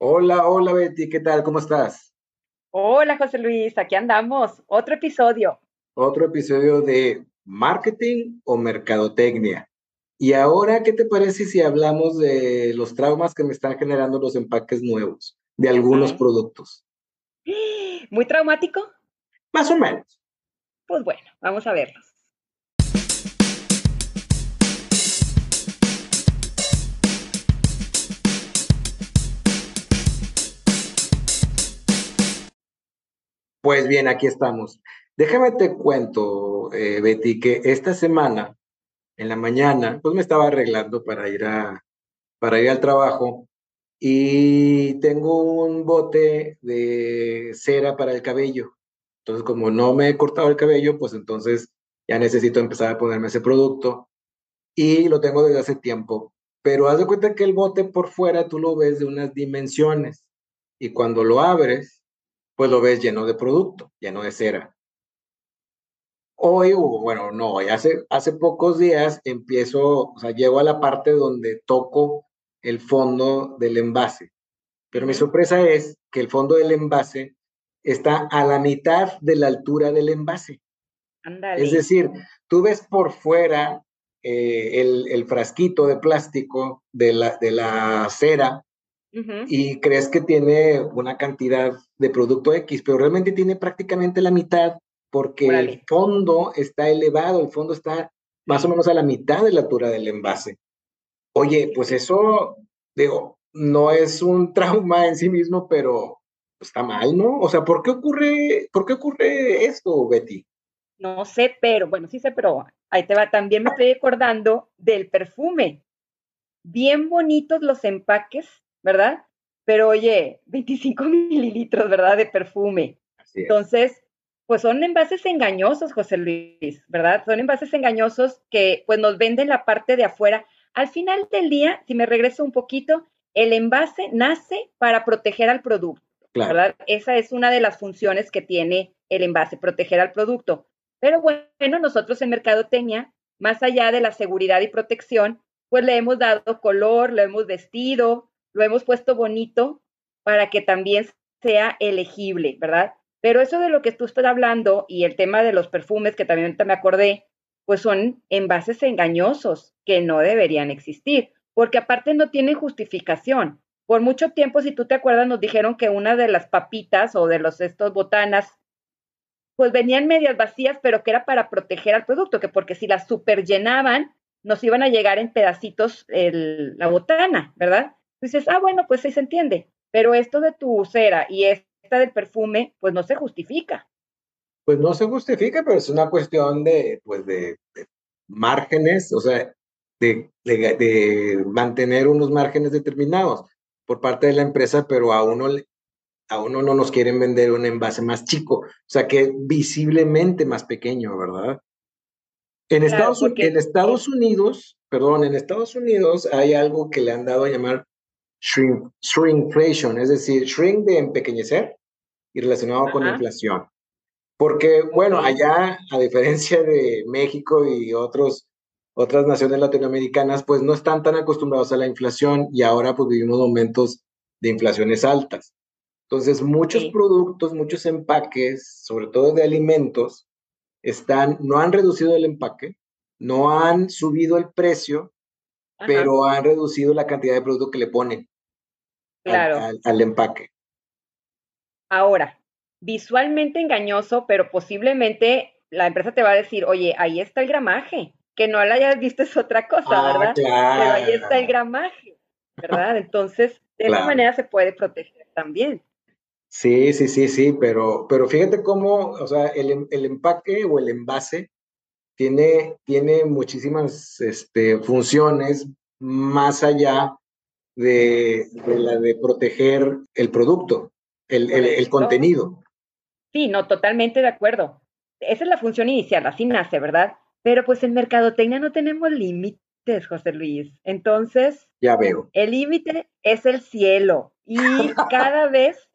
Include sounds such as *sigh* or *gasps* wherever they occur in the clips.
Hola, hola Betty, ¿qué tal? ¿Cómo estás? Hola José Luis, aquí andamos. Otro episodio. Otro episodio de marketing o mercadotecnia. Y ahora, ¿qué te parece si hablamos de los traumas que me están generando los empaques nuevos de algunos productos? *gasps* ¿Muy traumático? Más o menos. Pues bueno, vamos a verlos. Pues bien, aquí estamos. Déjame te cuento, eh, Betty, que esta semana, en la mañana, pues me estaba arreglando para ir a, para ir al trabajo y tengo un bote de cera para el cabello. Entonces, como no me he cortado el cabello, pues entonces ya necesito empezar a ponerme ese producto y lo tengo desde hace tiempo. Pero haz de cuenta que el bote por fuera tú lo ves de unas dimensiones y cuando lo abres, pues lo ves lleno de producto, lleno de cera. Hoy, bueno, no, hoy hace, hace pocos días empiezo, o sea, llego a la parte donde toco el fondo del envase. Pero mi sorpresa es que el fondo del envase está a la mitad de la altura del envase. Es decir, tú ves por fuera eh, el, el frasquito de plástico de la, de la cera Y crees que tiene una cantidad de producto X, pero realmente tiene prácticamente la mitad porque el Órale. fondo está elevado, el fondo está más o menos a la mitad de la altura del envase. Oye, pues eso, digo, no es un *laughs* trauma en sí mismo, pero está mal, ¿no? O sea, ¿por qué ocurre, por qué ocurre esto, Betty? No sé, pero, bueno, sí sé, pero ahí te va. También me estoy acordando del perfume. Bien bonitos los empaques, ¿verdad? Pero oye, 25 *laughs* mililitros, ¿verdad? De perfume. Así es. Entonces, pues son envases engañosos, José Luis, ¿verdad? Son envases engañosos que pues nos venden la parte de afuera. Al final del día, si me regreso un poquito, el envase nace para proteger al producto, Claro. ¿verdad? Esa es una de las funciones que tiene el envase, proteger al producto. Pero bueno, nosotros en Mercadotecnia, más allá de la seguridad y protección, pues le hemos dado color, lo hemos vestido, lo hemos puesto bonito para que también sea elegible, ¿verdad? Pero eso de lo que tú estás hablando y el tema de los perfumes, que también me acordé, pues son envases engañosos que no deberían existir, porque aparte no tienen justificación. Por mucho tiempo, si tú te acuerdas, nos dijeron que una de las papitas o de los estos botanas, pues venían medias vacías, pero que era para proteger al producto, que porque si las super llenaban, nos iban a llegar en pedacitos el, la botana, ¿verdad? Dices, ah, bueno, pues sí se entiende, pero esto de tu cera y esta del perfume, pues no se justifica. Pues no se justifica, pero es una cuestión de, pues de, de márgenes, o sea, de, de, de, mantener unos márgenes determinados por parte de la empresa, pero a uno, a uno no nos quieren vender un envase más chico, o sea, que visiblemente más pequeño, ¿verdad? En Claro, Estados, en porque es, Estados Unidos, perdón, en Estados Unidos hay algo que le han dado a llamar shrink, shrinkflation, es decir, shrink de empequeñecer y relacionado con ajá, inflación. Porque, bueno, allá, a diferencia de México y otros, otras naciones latinoamericanas, pues no están tan acostumbrados a la inflación y ahora pues vivimos momentos de inflaciones altas. Entonces, muchos sí, productos, muchos empaques, sobre todo de alimentos, están, no han reducido el empaque, no han subido el precio, ajá, pero han reducido la cantidad de producto que le ponen al, claro. al, al empaque. Ahora, visualmente engañoso, pero posiblemente la empresa te va a decir, oye, ahí está el gramaje, que no la hayas visto es otra cosa, Ah, ¿verdad? Pero ahí está el claro, gramaje, ¿verdad? Entonces, de esa claro. manera se puede proteger también. Sí, sí, sí, sí, pero, pero fíjate cómo, o sea, el, em- el empaque o el envase tiene, tiene muchísimas este, funciones más allá de, de la de proteger el producto, el, el, contenido. Sí, no, totalmente de acuerdo. Esa es la función inicial, así nace, ¿verdad? Pero pues en mercadotecnia no tenemos límites, José Luis. Entonces, Ya veo. el límite es el cielo y *laughs* cada vez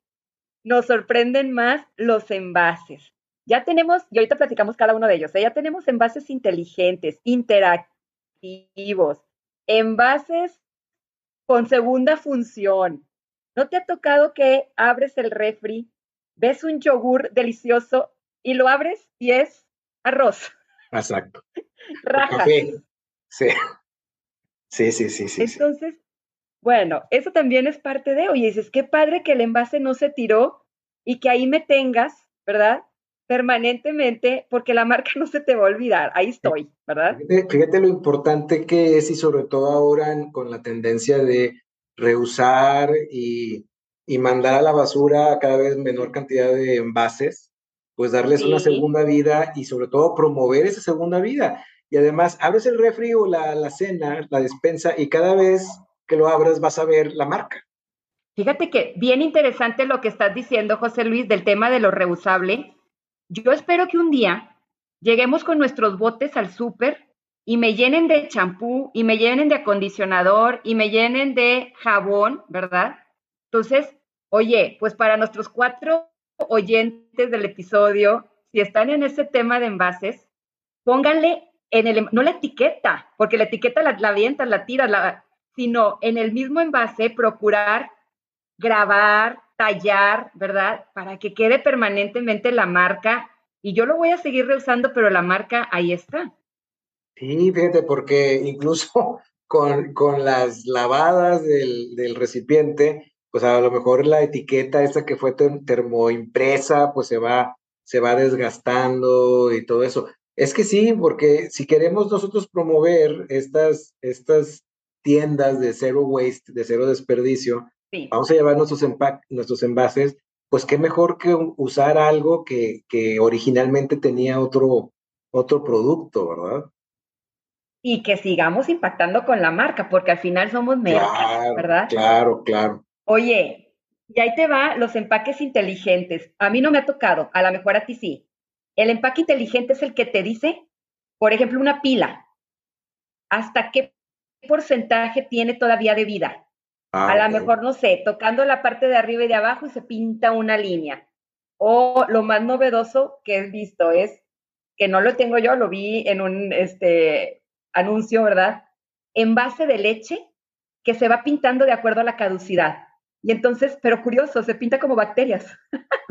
nos sorprenden más los envases. Ya tenemos, y ahorita platicamos cada uno de ellos, ¿eh? ya tenemos envases inteligentes, interactivos, envases con segunda función. ¿No te ha tocado que abres el refri, ves un yogur delicioso y lo abres y es arroz? Exacto. *laughs* Rajas. Sí. Sí, sí, sí, sí. Entonces, bueno, eso también es parte de, oye, dices, qué padre que el envase no se tiró y que ahí me tengas, ¿verdad? Permanentemente, porque la marca *laughs* no se te va a olvidar, ahí estoy, ¿verdad? Fíjate, lo importante que es y sobre todo ahora con la tendencia de reusar y, y, mandar a la basura cada vez menor cantidad de envases, pues darles una segunda vida y sobre todo promover esa segunda vida. Y además, abres el refri o la, la cena, la despensa, y cada vez que lo abras vas a ver la marca. Fíjate que bien interesante lo que estás diciendo, José Luis, del tema de lo reusable. Yo espero que un día lleguemos con nuestros botes al súper y me llenen de champú y me llenen de acondicionador y me llenen de jabón, ¿verdad? Entonces, oye, pues para nuestros cuatro oyentes del episodio, si están en ese tema de envases, pónganle en el, no la etiqueta, porque la etiqueta la, la avientas, la tiras, la, sino en el mismo envase procurar grabar, tallar, ¿verdad? Para que quede permanentemente la marca. Y yo lo voy a seguir reusando, pero la marca ahí está. Sí, fíjate, porque incluso *laughs* con, con las lavadas del, del, recipiente, pues a lo mejor la etiqueta esta que fue termoimpresa, pues se va, se va desgastando y todo eso. Es que sí, porque si queremos nosotros promover estas, estas tiendas de cero waste, de cero desperdicio, vamos a llevar nuestros, nuestros envases, pues qué mejor que usar algo que, que originalmente tenía otro, otro producto, ¿verdad? Y que sigamos impactando con la marca, porque al final somos marcas, ¿verdad? Claro, claro. Oye, y ahí te va los empaques inteligentes. A mí no me ha tocado, a lo mejor a ti sí. El empaque inteligente es el que te dice, por ejemplo, una pila. ¿Hasta qué porcentaje tiene todavía de vida. Ah, a lo mejor, no sé, tocando la parte de arriba y de abajo y se pinta una línea. O lo más novedoso que he visto es, que no lo tengo yo, lo vi en un este, anuncio, ¿verdad? Envase de leche que se va pintando de acuerdo a la caducidad. Y entonces, pero curioso, se pinta como bacterias.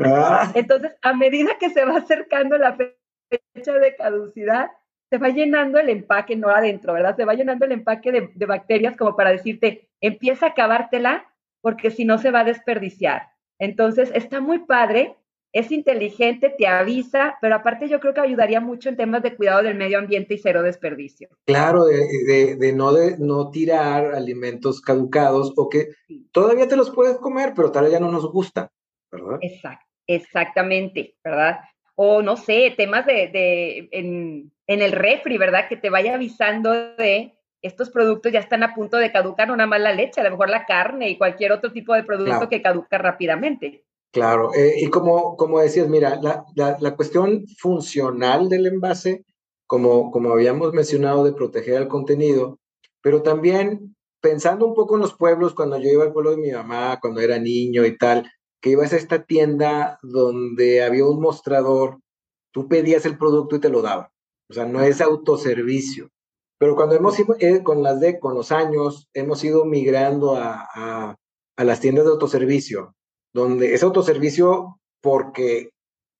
Ah. *laughs* entonces, a medida que se va acercando la fecha de caducidad, se va llenando el empaque, no adentro, ¿verdad? Se va llenando el empaque de, bacterias como para decirte, empieza a acabártela porque si no se va a desperdiciar. Entonces, está muy padre, es inteligente, te avisa, pero aparte yo creo que ayudaría mucho en temas de cuidado del medio ambiente y cero desperdicio. Claro, de, no, de no tirar alimentos caducados o que todavía te los puedes comer, pero tal vez ya no nos gusta, ¿verdad? Exacto, exactamente, ¿verdad? O no sé, temas de, de en, en el refri, ¿verdad? Que te vaya avisando de estos productos ya están a punto de caducar, no nada más la leche, a lo mejor la carne y cualquier otro tipo de producto que caduca rápidamente. Claro, eh, y como, como decías, mira, la, la, cuestión funcional del envase, como, como habíamos mencionado, de proteger el contenido, pero también pensando un poco en los pueblos, cuando yo iba al pueblo de mi mamá, cuando era niño y tal, que ibas a esta tienda donde había un mostrador, tú pedías el producto y te lo daban. O sea, no es autoservicio. Pero cuando hemos ido, eh, con las de, con los años, hemos ido migrando a, a, a las tiendas de autoservicio, donde es autoservicio porque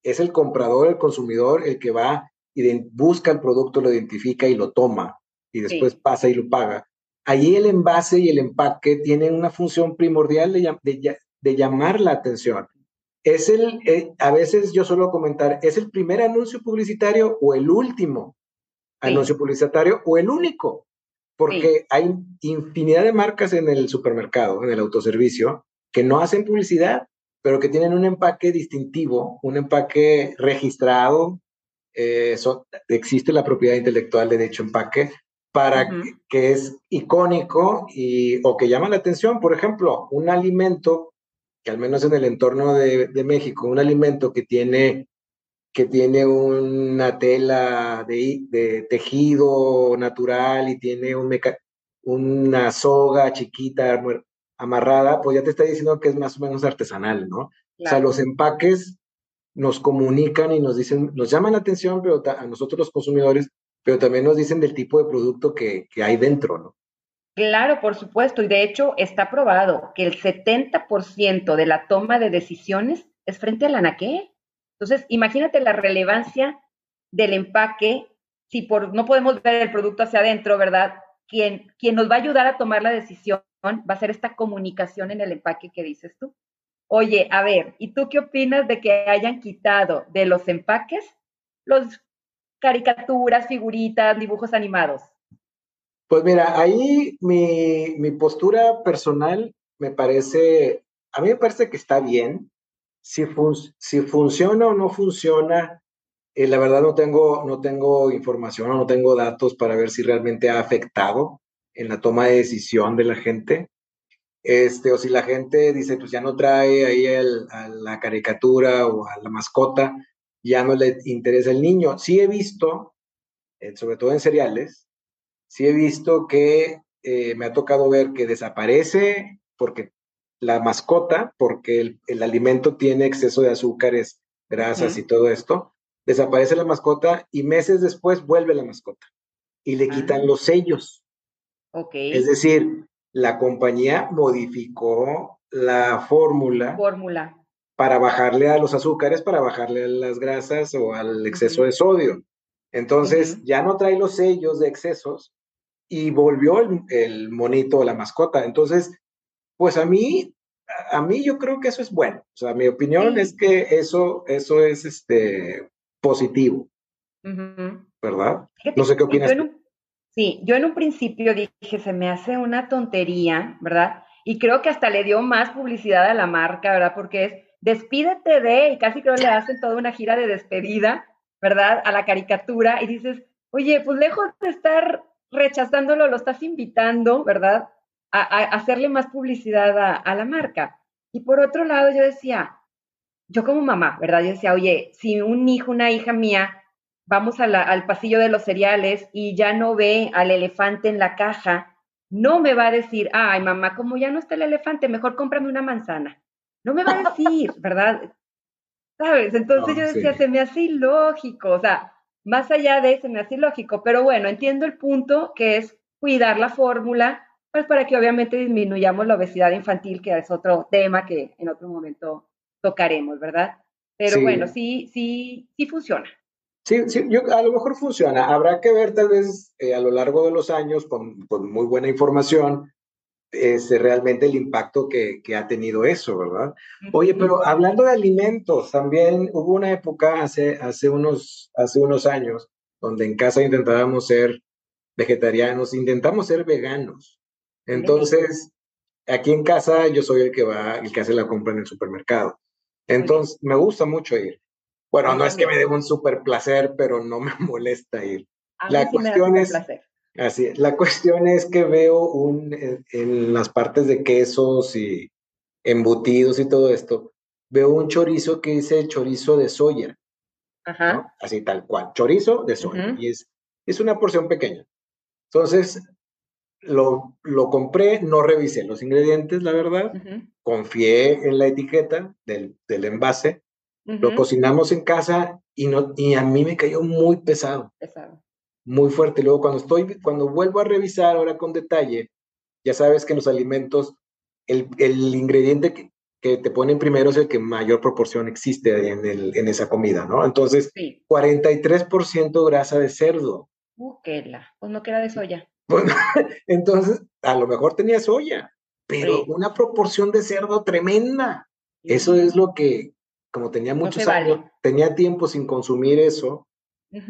es el comprador, el consumidor, el que va y busca el producto, lo identifica y lo toma, y después pasa y lo paga. Allí el envase y el empaque tienen una función primordial de, de, de llamar la atención. Es el, eh, a veces yo suelo comentar, ¿es el primer anuncio publicitario o el último anuncio publicitario o el único? Porque hay infinidad de marcas en el supermercado, en el autoservicio, que no hacen publicidad, pero que tienen un empaque distintivo, un empaque registrado. Eh, existe la propiedad intelectual de dicho empaque para que, es icónico y, o que llama la atención. Por ejemplo, un alimento que al menos en el entorno de, México, un alimento que tiene, que tiene una tela de, tejido natural y tiene un una soga chiquita amarrada, pues ya te está diciendo que es más o menos artesanal, ¿no? O sea, los empaques nos comunican y nos dicen, nos llaman la atención, pero a nosotros los consumidores, pero también nos dicen del tipo de producto que, que hay dentro, ¿no? Claro, por supuesto. Y de hecho está probado que el 70% de la toma de decisiones es frente al anaquel. Entonces, imagínate la relevancia del empaque si por no podemos ver el producto hacia adentro, ¿verdad? Quien, quien nos va a ayudar a tomar la decisión va a ser esta comunicación en el empaque que dices tú. Oye, a ver, ¿y tú qué opinas de que hayan quitado de los empaques los caricaturas, figuritas, dibujos animados? Pues mira, ahí mi, mi postura personal me parece, a mí me parece que está bien. Si, si funciona o no funciona, eh, la verdad no tengo, no tengo información o no tengo datos para ver si realmente ha afectado en la toma de decisión de la gente. Este, o si la gente dice, pues ya no trae ahí el, a la caricatura o a la mascota, ya no le interesa el niño. Sí he visto, eh, sobre todo en cereales, sí he visto que eh, me ha tocado ver que desaparece porque la mascota, porque el, el alimento tiene exceso de azúcares, grasas y todo esto, desaparece la mascota y meses después vuelve la mascota y le quitan ah. los sellos. Okay. Es decir, la compañía modificó la fórmula. Fórmula. Para bajarle a los azúcares, para bajarle a las grasas o al exceso de sodio. Entonces, ya no trae los sellos de excesos y volvió el, monito o la mascota. Entonces, pues a mí, a mí yo creo que eso es bueno. O sea, mi opinión es que eso, eso es este, positivo. ¿Verdad? no sé qué opinas. sí, yo en un principio dije, se me hace una tontería, ¿verdad? Y creo que hasta le dio más publicidad a la marca, ¿verdad? Porque es despídete de, y casi creo que le hacen toda una gira de despedida, ¿verdad? A la caricatura, y dices, oye, pues lejos de estar rechazándolo, lo estás invitando, ¿verdad? A, hacerle más publicidad a, la marca. Y por otro lado, yo decía, yo como mamá, ¿verdad? Yo decía, oye, si un hijo, una hija mía, vamos al pasillo de los cereales y ya no ve al elefante en la caja, no me va a decir, ay, mamá, como ya no está el elefante, mejor cómprame una manzana. No me va a decir, *laughs* ¿verdad? ¿Sabes? Entonces yo decía, se me hace ilógico, o sea, más allá de eso, me hace lógico, pero bueno, entiendo el punto que es cuidar la fórmula, pues para que obviamente disminuyamos la obesidad infantil, que es otro tema que en otro momento tocaremos, ¿verdad? Pero bueno, sí, sí, sí funciona. Sí, sí, yo, a lo mejor funciona. Habrá que ver tal vez eh, a lo largo de los años con, con muy buena información este, realmente el impacto que, que, ha tenido eso, ¿verdad? Oye, pero hablando de alimentos, también hubo una época hace, hace, unos, hace unos años donde en casa intentábamos ser vegetarianos, intentamos ser veganos. Entonces, aquí en casa yo soy el que va, el que hace la compra en el supermercado. Entonces, me gusta mucho ir. Bueno, no es que me dé un super placer, pero no me *laughs* molesta ir. la cuestión es, Así, la cuestión es que veo un, en, las partes de quesos y embutidos y todo esto, veo un chorizo que dice chorizo de soya. Ajá. Así tal cual, chorizo de soya. Y es, es una porción pequeña. Entonces, lo, lo compré, no revisé los ingredientes, la verdad. Confié en la etiqueta del, del envase. Lo cocinamos en casa y, no, y a mí me cayó muy pesado. Pesado muy fuerte. Luego, cuando estoy, cuando vuelvo a revisar ahora con detalle, ya sabes que en los alimentos, el, el ingrediente que, que, te ponen primero es el que mayor proporción existe en, el, en esa comida, ¿no? Entonces, sí. 43% grasa de cerdo. Uh, qué la, pues no queda de soya. Bueno, *laughs* entonces, a lo mejor tenía soya, pero sí. una proporción de cerdo tremenda. Sí. Eso es lo que, como tenía muchos no años, vale. tenía tiempo sin consumir eso,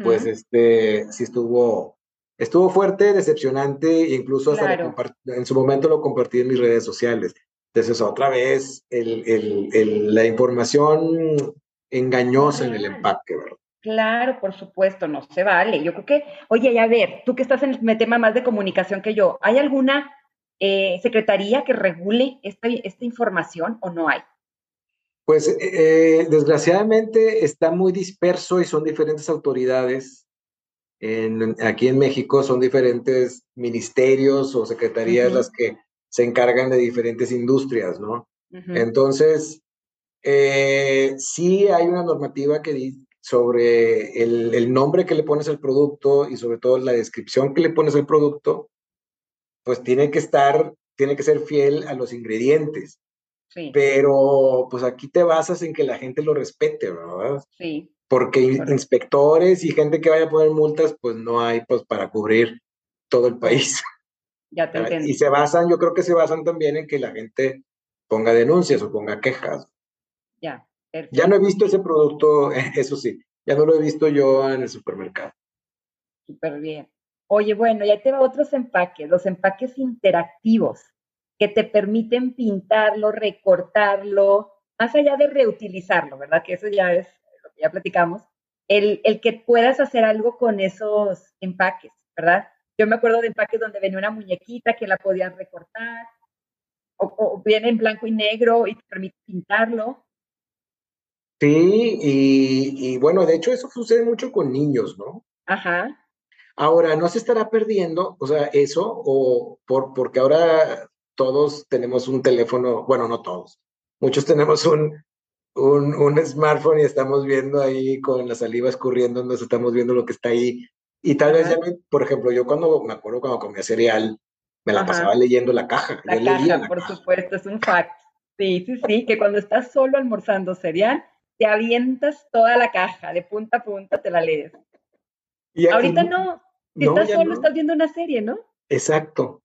pues este, sí estuvo, estuvo fuerte, decepcionante, incluso hasta claro. en su momento lo compartí en mis redes sociales. Entonces, otra vez, el, el, el, la información engañosa en el empaque, ¿verdad? Claro, por supuesto, no se vale. Yo creo que, oye, a ver, tú que estás en el tema más de comunicación que yo, ¿hay alguna eh, secretaría que regule esta, esta información o no hay? Pues eh, desgraciadamente está muy disperso y son diferentes autoridades. En, aquí en México son diferentes ministerios o secretarías uh -huh. las que se encargan de diferentes industrias, ¿no? Uh -huh. Entonces, eh, sí hay una normativa que dice sobre el, el, nombre que le pones al producto y sobre todo la descripción que le pones al producto, pues tiene que estar, tiene que ser fiel a los ingredientes. Sí. Pero pues aquí te basas en que la gente lo respete, ¿verdad? Sí. Porque inspectores y gente que vaya a poner multas, pues no hay pues para cubrir todo el país. *laughs* Ya te entiendo. Y se basan, yo creo que se basan también en que la gente ponga denuncias o ponga quejas. Ya. Ya no he visto ese producto, *laughs* eso sí, ya no lo he visto yo en el supermercado. Súper bien. Oye, bueno, ya te va otros empaques, los empaques interactivos que te permiten pintarlo, recortarlo, más allá de reutilizarlo, ¿verdad? Que eso ya es lo que ya platicamos, el, el que puedas hacer algo con esos empaques, ¿verdad? Yo me acuerdo de empaques donde venía una muñequita que la podían recortar, o, viene en blanco y negro y te permite pintarlo. Sí, y, y, bueno, de hecho eso sucede mucho con niños, ¿no? Ajá. Ahora, ¿no se estará perdiendo, o sea, eso, o por, porque ahora todos tenemos un teléfono, bueno, no todos, muchos tenemos un, un, un smartphone y estamos viendo ahí con la saliva escurriendo, nos estamos viendo lo que está ahí. Y tal vez ya, por ejemplo, yo cuando me acuerdo cuando comía cereal, me la pasaba leyendo la caja. La caja, por supuesto, es un fact. Sí, sí, sí, que cuando estás solo almorzando cereal, te avientas toda la caja, de punta a punta te la lees. Ahorita no, si estás solo, estás viendo una serie, ¿no? Exacto.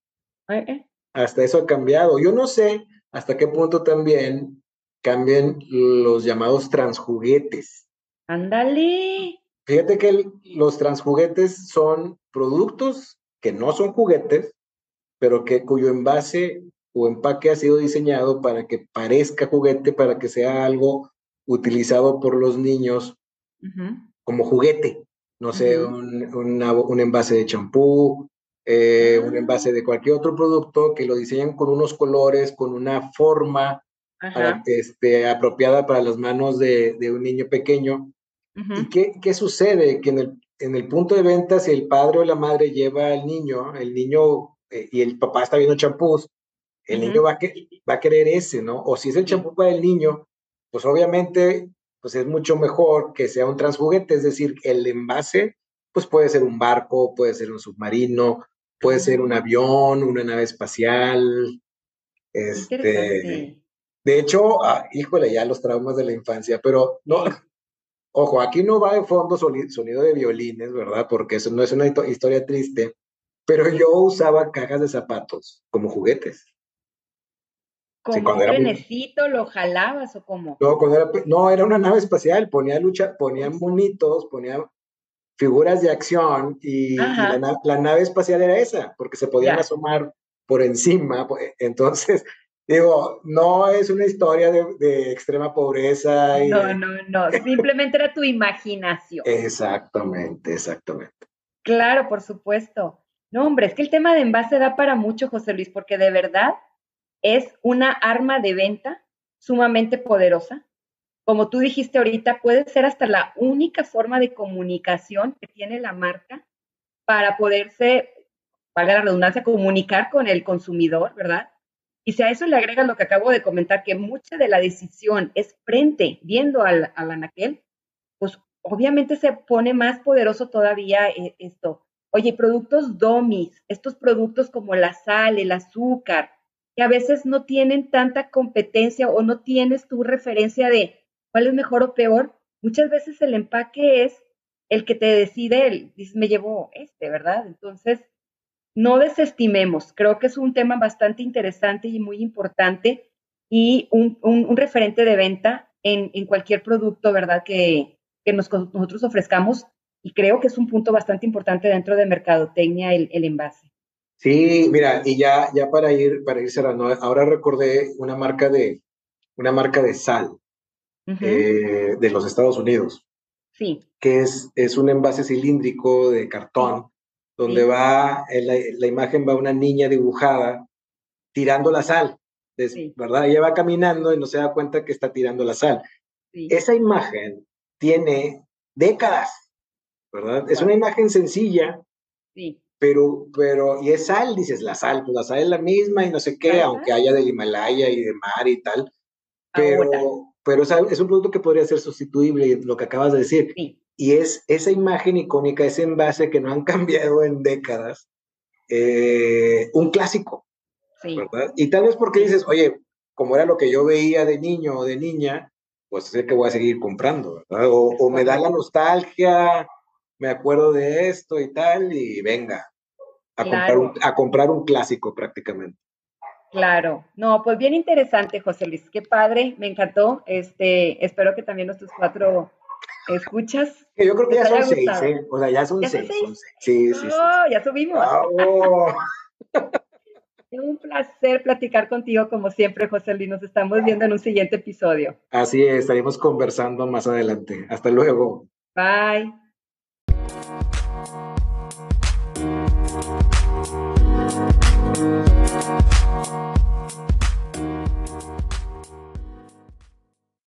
Eh. Hasta eso ha cambiado. Yo no sé hasta qué punto también cambian los llamados transjuguetes. Ándale. Fíjate que los transjuguetes son productos que no son juguetes, pero que cuyo envase o empaque ha sido diseñado para que parezca juguete, para que sea algo utilizado por los niños como juguete. No sé, un, un, envase de champú, eh, un ah. envase de cualquier otro producto que lo diseñan con unos colores, con una forma este, apropiada para las manos de, de un niño pequeño. ¿Y qué, qué, sucede? Que en el, en el punto de venta, si el padre o la madre lleva al niño, el niño eh, y el papá está viendo champús, el niño va a, va a querer ese, ¿no? O si es el champú para el niño, pues obviamente pues es mucho mejor que sea un transjuguete, es decir, el envase, pues puede ser un barco, puede ser un submarino, puede ser un avión, una nave espacial. Este, de hecho, ah, híjole, ya los traumas de la infancia, pero no, *laughs* ojo, aquí no va de fondo sonido de violines, ¿verdad? Porque eso no es una historia triste, pero yo usaba cajas de zapatos como juguetes. ¿Como un trenecito lo jalabas o cómo? No, era, no, era una nave espacial, ponía lucha, ponían monitos, ponía figuras de acción y, la, nave espacial era esa, porque se podían asomar por encima. Pues, entonces, *laughs* digo, no es una historia de, extrema pobreza. no, no, no, simplemente era tu imaginación. Exactamente, exactamente. Claro, por supuesto. No, hombre, es que el tema de envase da para mucho, José Luis, porque de verdad es una arma de venta sumamente poderosa. Como tú dijiste ahorita, puede ser hasta la única forma de comunicación que tiene la marca para poderse, valga la redundancia, comunicar con el consumidor, ¿verdad? Y si a eso le agrega lo que acabo de comentar, que mucha de la decisión es frente, viendo al, al anaquel, pues obviamente se pone más poderoso todavía eh, esto. Oye, productos DOMIS, estos productos como la sal, el azúcar, a veces no tienen tanta competencia o no tienes tu referencia de cuál es mejor o peor, muchas veces el empaque es el que te decide, el, dices, me llevo este, ¿verdad? Entonces, no desestimemos, creo que es un tema bastante interesante y muy importante y un, un, referente de venta en, en, cualquier producto, ¿verdad? Que, que nos, nosotros ofrezcamos y creo que es un punto bastante importante dentro de mercadotecnia el, el envase. Sí, mira, y ya, ya para ir, para ir cerrando, ahora recordé una marca de, una marca de sal eh, de los Estados Unidos. Sí. Que es, es un envase cilíndrico de cartón, donde va, la, la, imagen va una niña dibujada tirando la sal, ¿verdad? Ella va caminando y no se da cuenta que está tirando la sal. Esa imagen tiene décadas ¿verdad? Es una imagen sencilla, sí. Pero, pero, y es sal, dices, la sal, pues la sal es la misma y no sé qué, aunque haya del Himalaya y de mar y tal, pero, pero es un producto que podría ser sustituible, lo que acabas de decir. Sí. Y es esa imagen icónica, ese envase que no han *laughs* cambiado en décadas, eh, un clásico. Sí. ¿verdad? Y tal vez porque dices, oye, como era lo que yo veía de niño o de niña, pues sé que voy a seguir comprando, ¿verdad? O, o me da la nostalgia, me acuerdo de esto y tal, y venga, a, comprar, un, a comprar un clásico prácticamente. Claro, no, pues bien interesante, José Luis, qué padre, me encantó. Este, espero que también nuestros cuatro escuchas. Yo creo que ya son seis, ¿eh? O sea, ya son, ¿Ya seis, son seis. son seis. Sí, sí, Oh, sí. ya subimos. ¡Bravo! *laughs* Un placer platicar contigo como siempre, José Luis. Nos estamos viendo en un siguiente episodio. Así es, estaremos conversando más adelante. Hasta luego. Bye.